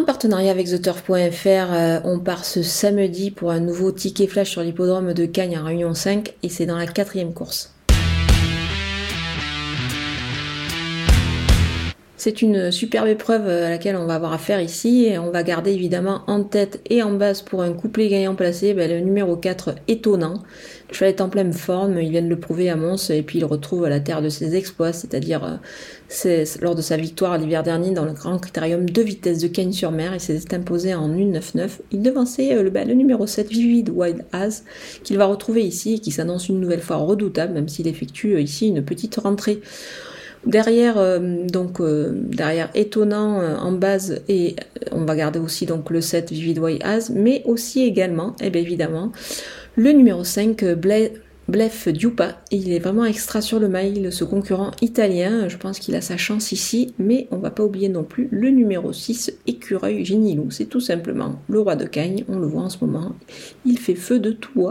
En partenariat avec TheTurf.fr, euh, on part ce samedi pour un nouveau ticket flash sur l'hippodrome de Cagnes en Réunion 5 et c'est dans la quatrième course. C'est une superbe épreuve à laquelle on va avoir affaire ici et on va garder évidemment en tête et en base pour un couplet gagnant placé ben, le numéro 4 étonnant. Le est en pleine forme, il vient de le prouver à Mons et puis il retrouve la terre de ses exploits, c'est-à-dire euh, lors de sa victoire l'hiver dernier dans le grand critérium de vitesse de Cagnes-sur-Mer, il s'est imposé en 1.99. Il devançait euh, le, ben, le numéro 7 Vivid Wild As qu'il va retrouver ici et qui s'annonce une nouvelle fois redoutable même s'il effectue euh, ici une petite rentrée. Derrière, euh, donc euh, derrière étonnant euh, en base et on va garder aussi donc le 7 Vivid Way As, mais aussi également, et eh bien évidemment, le numéro 5 Blef Dupa. Il est vraiment extra sur le mail, ce concurrent italien. Je pense qu'il a sa chance ici, mais on va pas oublier non plus le numéro 6 Écureuil Génilou. C'est tout simplement le roi de Cagne, on le voit en ce moment. Il fait feu de tout.